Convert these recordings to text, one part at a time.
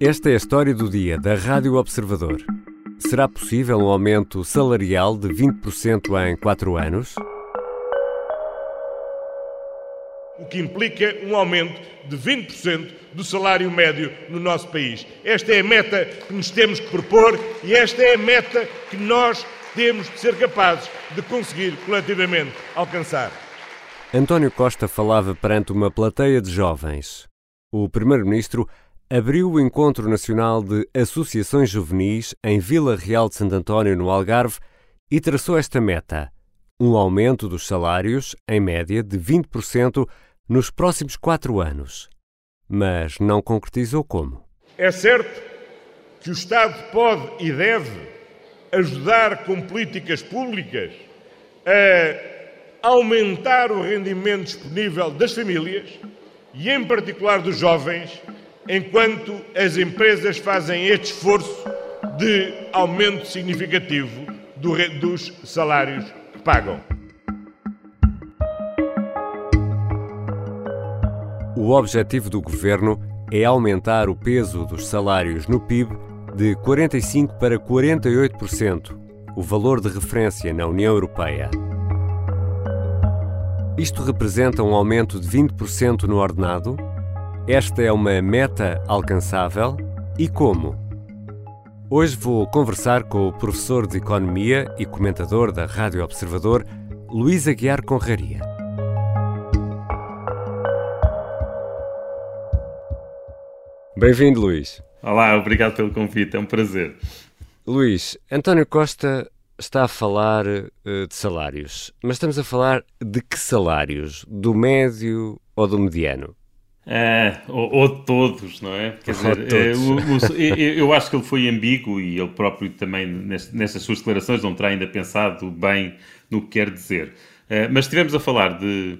Esta é a história do dia da Rádio Observador. Será possível um aumento salarial de 20% em 4 anos? O que implica um aumento de 20% do salário médio no nosso país. Esta é a meta que nos temos que propor e esta é a meta que nós temos de ser capazes de conseguir coletivamente alcançar. António Costa falava perante uma plateia de jovens. O Primeiro-Ministro abriu o Encontro Nacional de Associações Juvenis em Vila Real de Santo António, no Algarve, e traçou esta meta: um aumento dos salários, em média, de 20% nos próximos quatro anos. Mas não concretizou como. É certo que o Estado pode e deve ajudar com políticas públicas a aumentar o rendimento disponível das famílias e, em particular, dos jovens enquanto as empresas fazem este esforço de aumento significativo do, dos salários que pagam. O objetivo do governo é aumentar o peso dos salários no PIB de 45% para 48%, o valor de referência na União Europeia. Isto representa um aumento de 20% no ordenado esta é uma meta alcançável e como? Hoje vou conversar com o professor de Economia e comentador da Rádio Observador, Luís Aguiar Conraria. Bem-vindo, Luís. Olá, obrigado pelo convite, é um prazer. Luís, António Costa está a falar uh, de salários, mas estamos a falar de que salários? Do médio ou do mediano? É, ou, ou, todos, não é? Quer dizer, é, o, o, eu acho que ele foi ambíguo e ele próprio também, nessas suas declarações, não terá ainda pensado bem no que quer dizer. Uh, mas estivemos a falar de,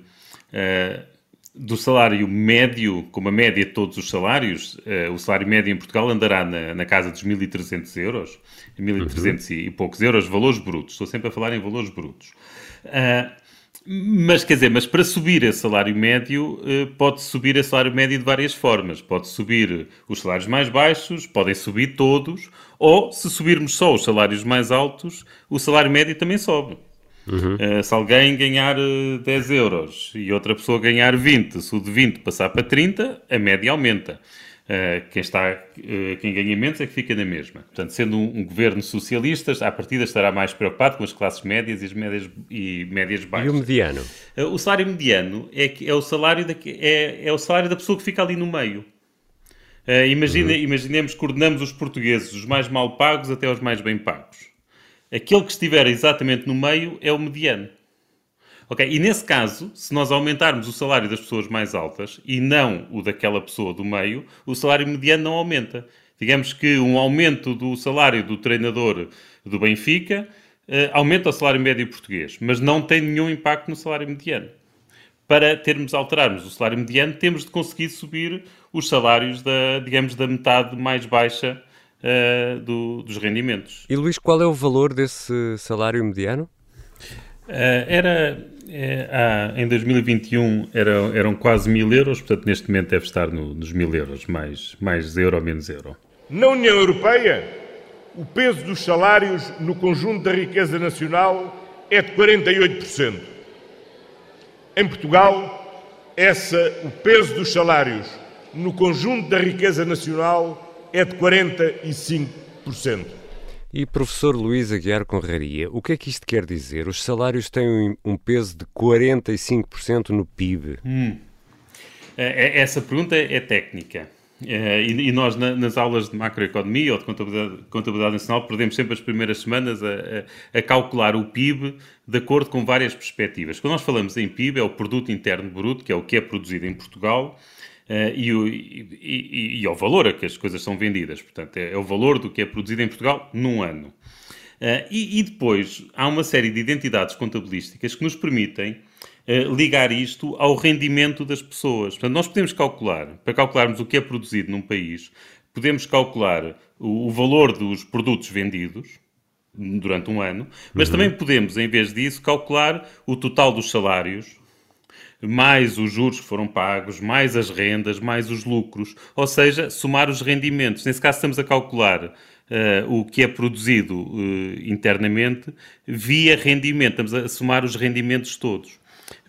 uh, do salário médio, como a média de todos os salários, uh, o salário médio em Portugal andará na, na casa dos 1.300 euros, 1.300 uhum. e poucos euros, valores brutos. Estou sempre a falar em valores brutos. Uh, mas quer dizer, mas para subir esse salário médio, eh, pode subir esse salário médio de várias formas. Pode subir os salários mais baixos, podem subir todos, ou se subirmos só os salários mais altos, o salário médio também sobe. Uhum. Uh, se alguém ganhar 10 euros e outra pessoa ganhar 20, se o de 20 passar para 30, a média aumenta. Uh, quem, está, uh, quem ganha menos é que fica na mesma. Portanto, sendo um, um, governo socialista, à partida estará mais preocupado com as classes médias e as médias, e médias baixas. E o mediano? Uh, o salário mediano é, que, é, o salário da, é, é o salário da pessoa que fica ali no meio. Imagina, uhum. Imaginemos que ordenamos os portugueses, os mais mal pagos até os mais bem pagos. Aquele que estiver exatamente no meio é o mediano. Ok, e nesse caso, se nós aumentarmos o salário das pessoas mais altas e não o daquela pessoa do meio, o salário mediano não aumenta. Digamos que um aumento do salário do treinador do Benfica uh, aumenta o salário médio português, mas não tem nenhum impacto no salário mediano. Para termos, alterarmos o salário mediano, temos de conseguir subir os salários da, digamos, da metade mais baixa uh, do, dos rendimentos. E Luís, qual é o valor desse salário mediano? Uh, era uh, em 2021 era, eram quase mil euros, portanto neste momento deve estar no, nos mil euros, mais, mais euro menos euro. Na União Europeia, o peso dos salários no conjunto da riqueza nacional é de 48%. Em Portugal, essa, o peso dos salários no conjunto da riqueza nacional é de 45%. E professor Luís Aguiar Conraria, o que é que isto quer dizer? Os salários têm um peso de 45% no PIB. Hum. É, é, essa pergunta é técnica. É, e nós, nas aulas de macroeconomia ou de contabilidade, contabilidade nacional, perdemos sempre as primeiras semanas a, a, calcular o PIB de acordo com várias perspectivas. Quando nós falamos em PIB, é o Produto Interno Bruto, que é o que é produzido em Portugal, e, o, e, e, e, ao valor a que as coisas são vendidas. Portanto, é, é o valor do que é produzido em Portugal num ano. Uh, e, e, depois há uma série de identidades contabilísticas que nos permitem uh, ligar isto ao rendimento das pessoas. Portanto, nós podemos calcular, para calcularmos o que é produzido num país, podemos calcular o, o valor dos produtos vendidos durante um ano, mas uhum. também podemos, em vez disso, calcular o total dos salários mais os juros que foram pagos, mais as rendas, mais os lucros, ou seja, somar os rendimentos. Nesse caso, estamos a calcular uh, o que é produzido uh, internamente via rendimento, estamos a somar os rendimentos todos.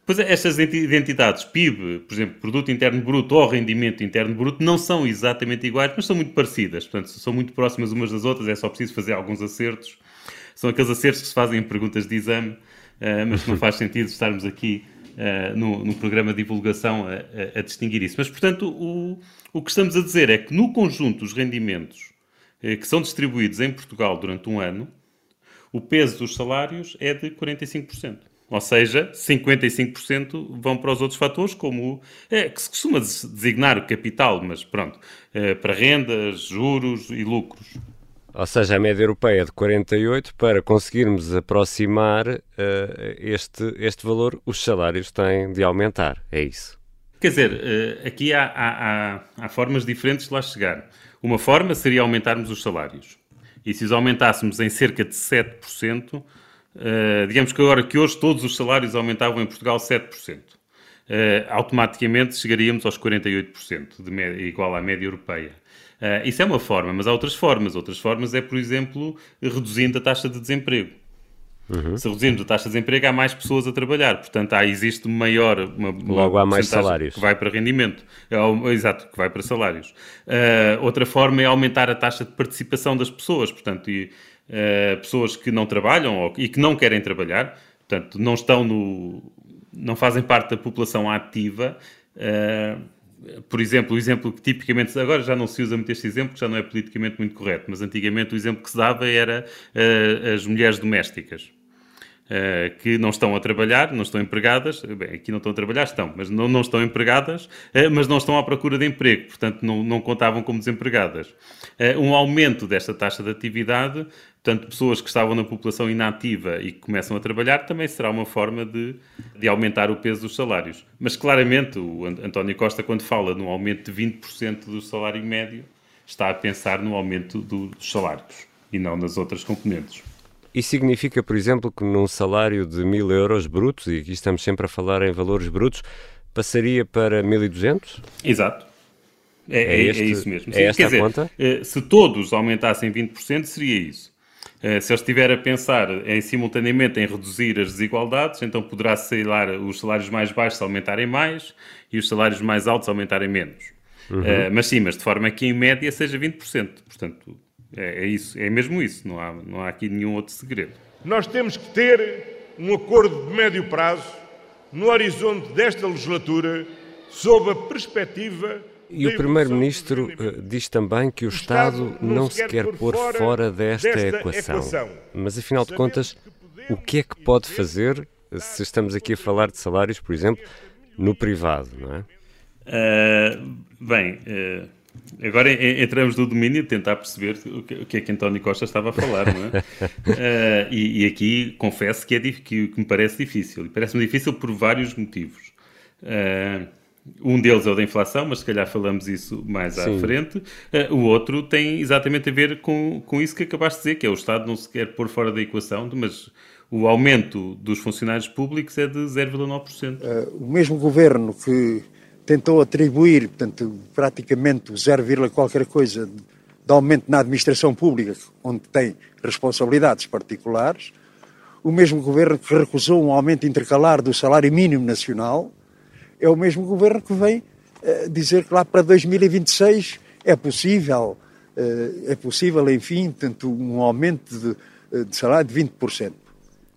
Pois estas identidades, PIB, por exemplo, Produto Interno Bruto ou Rendimento Interno Bruto, não são exatamente iguais, mas são muito parecidas. Portanto, são muito próximas umas das outras, é só preciso fazer alguns acertos. São aqueles acertos que se fazem em perguntas de exame, uh, mas não faz sentido estarmos aqui uh, no, no, programa de divulgação a, a, a, distinguir isso. Mas, portanto, o, o que estamos a dizer é que no conjunto dos rendimentos uh, que são distribuídos em Portugal durante um ano, o peso dos salários é de 45%. Ou seja, 55% vão para os outros fatores, como é, que se costuma designar o capital, mas pronto, é, para rendas, juros e lucros. Ou seja, a média europeia é de 48, para conseguirmos aproximar uh, este, este valor, os salários têm de aumentar, é isso? Quer dizer, uh, aqui há, há, há, há formas diferentes de lá chegar. Uma forma seria aumentarmos os salários. E se os aumentássemos em cerca de 7%, Uh, digamos que agora que hoje todos os salários aumentavam em Portugal 7%. Uh, eh, automaticamente chegaríamos aos 48%, de média, igual à média europeia. Uh, isso é uma forma, mas há outras formas. Outras formas é, por exemplo, reduzindo a taxa de desemprego. Uhum. Se reduzirmos a taxa de desemprego, há mais pessoas a trabalhar. Portanto, há, existe maior. Uma, Logo há mais salários. Que vai para rendimento. É, exato, que vai para salários. Uh, outra forma é aumentar a taxa de participação das pessoas. Portanto, e, uh, pessoas que não trabalham ou, e que não querem trabalhar, portanto, não estão no. não fazem parte da população ativa. Uh, por exemplo, o exemplo que tipicamente, agora já não se usa muito este exemplo, que já não é politicamente muito correto, mas antigamente o exemplo que se dava era uh, as mulheres domésticas. Uh, que não estão a trabalhar, não estão empregadas, bem, aqui não estão a trabalhar, estão, mas não, não estão empregadas, uh, mas não estão à procura de emprego, portanto não, não contavam como desempregadas. Uh, um aumento desta taxa de atividade Portanto, pessoas que estavam na população inativa e que começam a trabalhar também será uma forma de, de aumentar o peso dos salários. Mas claramente, o António Costa, quando fala no aumento de 20% do salário médio, está a pensar no aumento dos salários e não nas outras componentes. Isso significa, por exemplo, que num salário de mil euros brutos, e aqui estamos sempre a falar em valores brutos, passaria para 1.200? Exato. É, é, é, este, é isso mesmo. É esta Quer dizer, conta? Eh, se todos aumentassem 20%, seria isso. Eh, se ele estiver a pensar em simultaneamente em reduzir as desigualdades, então poderá ser lá os salários mais baixos aumentarem mais e os salários mais altos aumentarem menos. Uhum. Uh, mas sim, mas de forma que em média seja 20%. Portanto, é, é, isso, é mesmo isso, não há, não há aqui nenhum outro segredo. Nós temos que ter um acordo de médio prazo no horizonte desta legislatura sob a perspectiva e o Primeiro-Ministro uh, diz também que o, o Estado, Estado não se quer pôr fora desta, desta equação. equação. Mas, afinal de contas, o que é que pode fazer se estamos aqui a falar de salários, por exemplo, no privado, não é? Uh, bem, uh, agora entramos no domínio de tentar perceber o que, é que António Costa estava a falar, não é? uh, e, e, aqui confesso que, é, que, que me parece difícil. E parece-me difícil por vários motivos. Uh, um deles é o da inflação, mas se calhar falamos isso mais Sim. à frente. Uh, o outro tem exatamente a ver com, com isso que acabaste de dizer, que é o Estado não se quer pôr fora da equação, mas o aumento dos funcionários públicos é de 0,9%. Uh, eh, o mesmo governo que tentou atribuir, portanto, praticamente o 0, qualquer coisa de aumento na administração pública, onde tem responsabilidades particulares, o mesmo governo que recusou um aumento intercalar do salário mínimo nacional, é o mesmo governo que vem uh, dizer que lá para 2026 é possível, uh, é possível, enfim, tanto um aumento de, eh, de salário de 20%.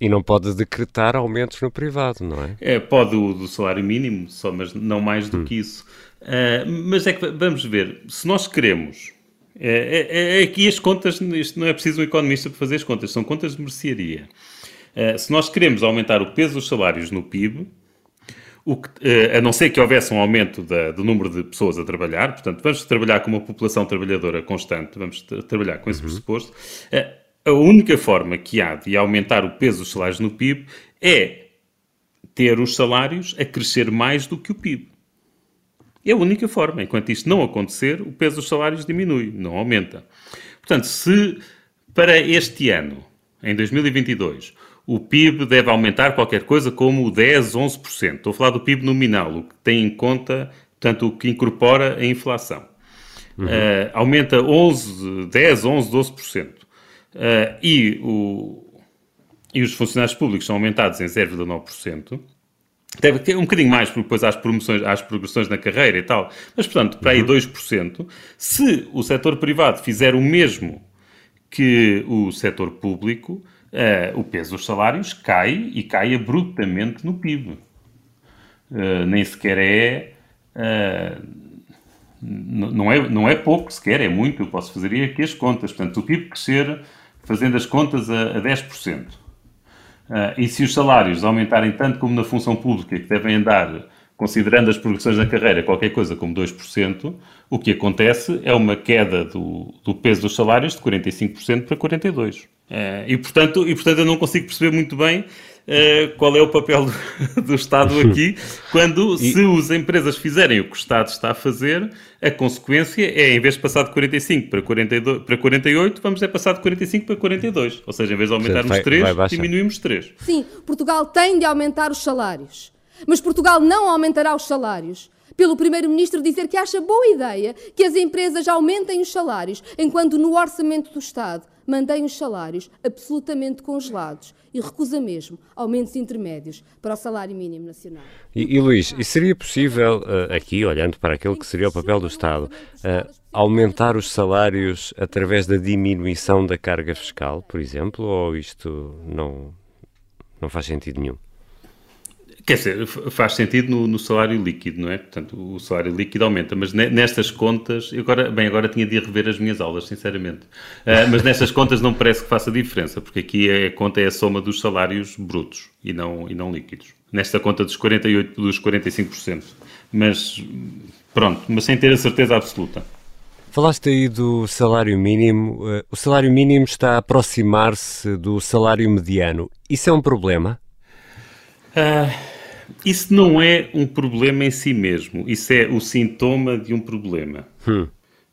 E não pode decretar aumentos no privado, não é? É, pode o do salário mínimo, só, mas não mais do hum. que isso. Uh, mas é que vamos ver, se nós queremos. É, é, é que as contas, isto não é preciso um economista para fazer as contas, são contas de mercearia. Uh, se nós queremos aumentar o peso dos salários no PIB, que, eh, a não ser que houvesse um aumento da, do número de pessoas a trabalhar, portanto, vamos trabalhar com uma população trabalhadora constante, vamos trabalhar com esse uhum. pressuposto, a única forma que há de aumentar o peso dos salários no PIB é ter os salários a crescer mais do que o PIB. É a única forma. Enquanto isto não acontecer, o peso dos salários diminui, não aumenta. Portanto, se para este ano, em 2022, o PIB deve aumentar qualquer coisa como 10, 11%. Estou a falar do PIB nominal, o que tem em conta, portanto, o que incorpora a inflação. Uhum. Uh, aumenta 11, 10, 11, 12%. Uh, e, o, e os funcionários públicos são aumentados em 0,9%. Deve ter um bocadinho mais, porque depois há as, promoções, as progressões na carreira e tal. Mas, portanto, para aí uhum. 2%. Se o setor privado fizer o mesmo que o setor público, uh, o peso dos salários cai e cai abruptamente no PIB. Uh, eh, nem sequer é, uh, não é. Não é pouco sequer, é muito. Eu posso fazer aqui as contas. Portanto, o PIB crescer, fazendo as contas a, a 10%. e se os salários aumentarem tanto como na função pública, que devem andar considerando as progressões na carreira, qualquer coisa como 2%, o que acontece é uma queda do, do peso dos salários de 45% para 42%. É, e, portanto, e, portanto, eu não consigo perceber muito bem uh, qual é o papel do, do Estado aqui, quando, e... se as empresas fizerem o que o Estado está a fazer, a consequência é, em vez de passar de 45 para, 42, para 48, vamos é passar de 45 para 42. Ou seja, em vez de aumentarmos vai, 3, vai diminuímos 3. Sim, Portugal tem de aumentar os salários. Mas Portugal não aumentará os salários. Pelo Primeiro-Ministro dizer que acha boa ideia que as empresas aumentem os salários, enquanto no orçamento do Estado mantém os salários absolutamente congelados e recusa mesmo aumentos intermédios para o salário mínimo nacional. E, e Luís, e seria possível, uh, aqui, olhando para aquilo que seria o papel do Estado, uh, aumentar os salários através da diminuição da carga fiscal, por exemplo, ou isto não, não faz sentido nenhum? Quer dizer, faz sentido no, no, salário líquido, não é? Portanto, o salário líquido aumenta, mas nestas contas, agora, bem, agora tinha de ir rever as minhas aulas, sinceramente. Uh, mas nestas contas não parece que faça diferença, porque aqui a conta é a soma dos salários brutos e não, e não líquidos. Nesta conta dos 48, dos 45%. Mas, pronto, mas sem ter a certeza absoluta. Falaste aí do salário mínimo. Uh, o salário mínimo está a aproximar-se do salário mediano. Isso é um problema? Uh isso não é um problema em si mesmo, isso é o sintoma de um problema. Hum.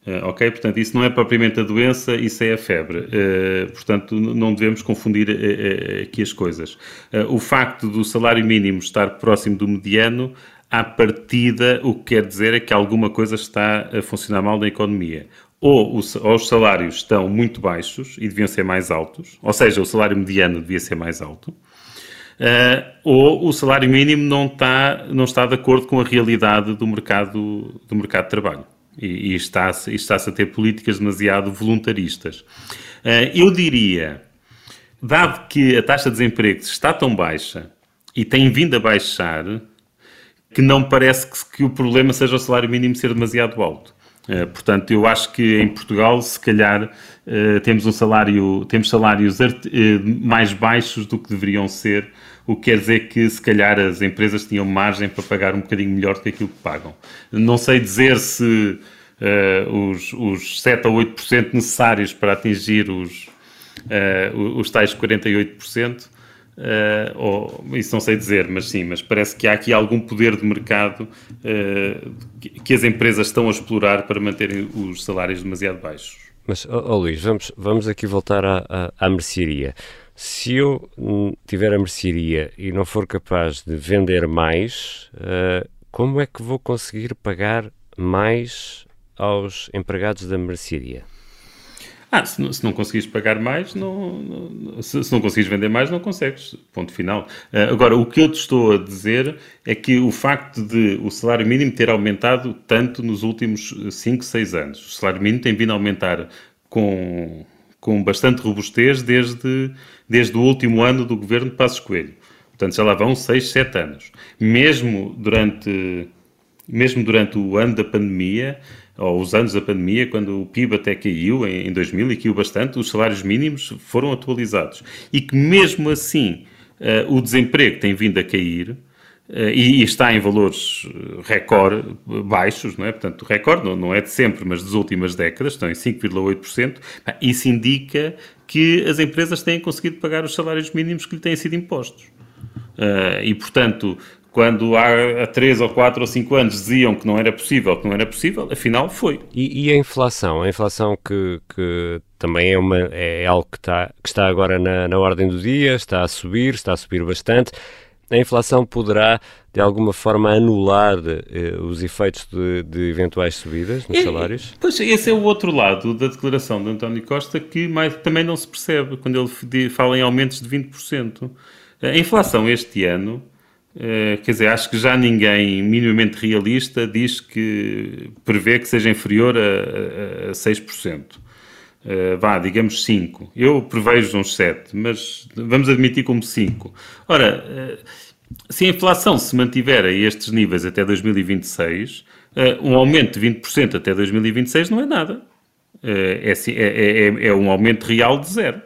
Uh, ok? Portanto, isso não é propriamente a doença, isso é a febre. Uh, portanto, não devemos confundir uh, aqui as coisas. o facto do salário mínimo estar próximo do mediano, à partida, o que quer dizer é que alguma coisa está a funcionar mal na economia. Ou os, ou os salários estão muito baixos e deviam ser mais altos, ou seja, o salário mediano devia ser mais alto, ou o salário mínimo não está, não está de acordo com a realidade do mercado, do mercado de trabalho. E, e está-se está a ter políticas demasiado voluntaristas. Uh, eu diria, dado que a taxa de desemprego está tão baixa e tem vindo a baixar, que não parece que, que o problema seja o salário mínimo ser demasiado alto. Uh, portanto, eu acho que em Portugal, se calhar, uh, temos um salário, temos salários uh, mais baixos do que deveriam ser, o que quer dizer que, se calhar, as empresas tinham margem para pagar um bocadinho melhor do que aquilo que pagam. Não sei dizer se os, os 7 ou 8% necessários para atingir os, os tais 48%, Uh, ou, isso não sei dizer, mas sim, mas parece que há aqui algum poder de mercado uh, que, as empresas estão a explorar para manterem os salários demasiado baixos. Mas, oh, oh Luís, vamos, vamos aqui voltar à, à, à mercearia. Se eu tiver a mercearia e não for capaz de vender mais, uh, como é que vou conseguir pagar mais aos empregados da mercearia? Ah, se não, se não conseguires pagar mais, não, não se, se, não conseguires vender mais, não consegues. Ponto final. Uh, agora, o que eu te estou a dizer é que o facto de o salário mínimo ter aumentado tanto nos últimos 5, 6 anos, o salário mínimo tem vindo a aumentar com, com bastante robustez desde, desde o último ano do governo de Passos Coelho. Portanto, já lá vão 6, 7 anos. Mesmo durante, mesmo durante o ano da pandemia, ou os anos da pandemia, quando o PIB até caiu em, 2000 e caiu bastante, os salários mínimos foram atualizados. E que mesmo assim uh, o desemprego tem vindo a cair uh, e, e, está em valores eh, recorde baixos, não é? Portanto, recorde não, não é de sempre, mas das últimas décadas, estão em 5,8%. Isso indica que as empresas têm conseguido pagar os salários mínimos que lhe têm sido impostos. Uh, e, portanto, quando há, 3 ou 4 ou 5 anos diziam que não era possível, que não era possível, afinal foi. E, e a inflação? A inflação que, que também é, uma, é algo que está, que está agora na, na ordem do dia, está a subir, está a subir bastante. A inflação poderá, de alguma forma, anular eh, os efeitos de, de, eventuais subidas nos é, salários? Pois, esse é o outro lado da declaração de António Costa que mais, também não se percebe quando ele fala em aumentos de 20%. A inflação este ano Uh, quer dizer, acho que já ninguém minimamente realista diz que prevê que seja inferior a, a, a 6%. Uh, vá, digamos 5. Eu prevejo uns 7, mas vamos admitir como 5. Ora, uh, se a inflação se mantiver a estes níveis até 2026, uh, um aumento de 20% até 2026 não é nada. É, é, é, é um aumento real de zero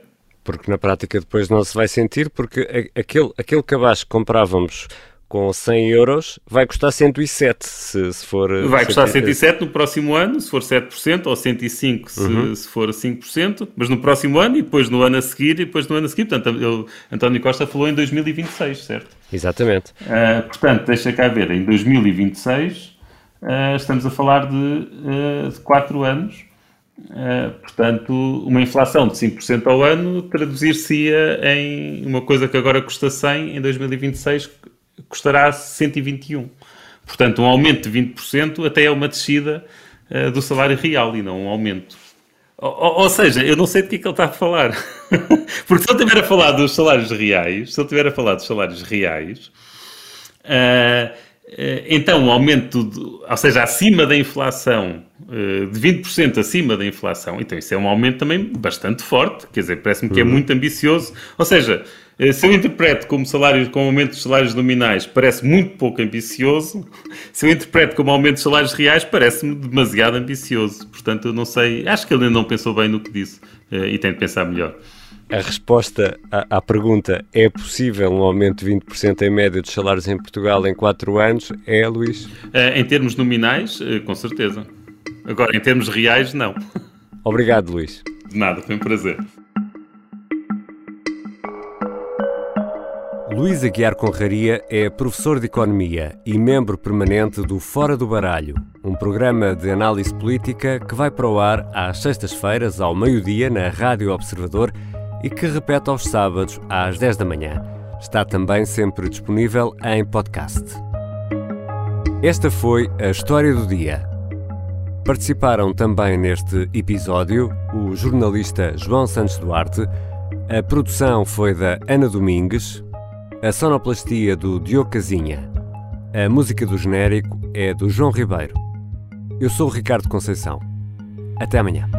porque na prática depois não se vai sentir, porque aquele, aquele cabaz que comprávamos com 100 euros vai custar 107 se, se for... Vai custar 107 no próximo ano, se for 7%, ou 105 se, uhum. se for 5%, mas no próximo ano e depois no ano a seguir e depois no ano a seguir. Portanto, ele, António Costa falou em 2026, certo? Exatamente. Uh, portanto, deixa cá ver, em 2026 uh, estamos a falar de, uh, de 4 anos Uh, portanto, uma inflação de 5% ao ano traduzir-se-ia em uma coisa que agora custa 100, em 2026 custará 121. Portanto, um aumento de 20% até é uma descida uh, do salário real e não um aumento. Ou, ou, seja, eu não sei de que é que ele está a falar. Porque se ele estiver a falar dos salários reais, se ele estiver a falar dos salários reais, uh, então um aumento, de, ou seja, acima da inflação eh, de 20% acima da inflação, então isso é um aumento também bastante forte, quer dizer, parece-me que é uhum. muito ambicioso. Ou seja, eh, se eu interpreto como salário, com aumento dos salários nominais, parece muito pouco ambicioso. Se eu interpreto como aumento dos salários reais, parece-me demasiado ambicioso. Portanto, eu não sei, acho que ele ainda não pensou bem no que disse eh, e tem de pensar melhor. A resposta à, à, pergunta é possível um aumento de 20% em média dos salários em Portugal em 4 anos? É, Luís? em termos nominais, com certeza. Agora, em termos reais, não. Obrigado, Luís. De nada, foi um prazer. Luís Aguiar Conraria é professor de Economia e membro permanente do Fora do Baralho, um programa de análise política que vai para o ar às sextas-feiras, ao meio-dia, na Rádio Observador e que repete aos sábados, às 10 da manhã. Está também sempre disponível em podcast. Esta foi a história do dia Participaram também neste episódio o jornalista João Santos Duarte, a produção foi da Ana Domingues, a sonoplastia do Diogo Casinha, a música do genérico é do João Ribeiro. Eu sou o Ricardo Conceição. Até amanhã.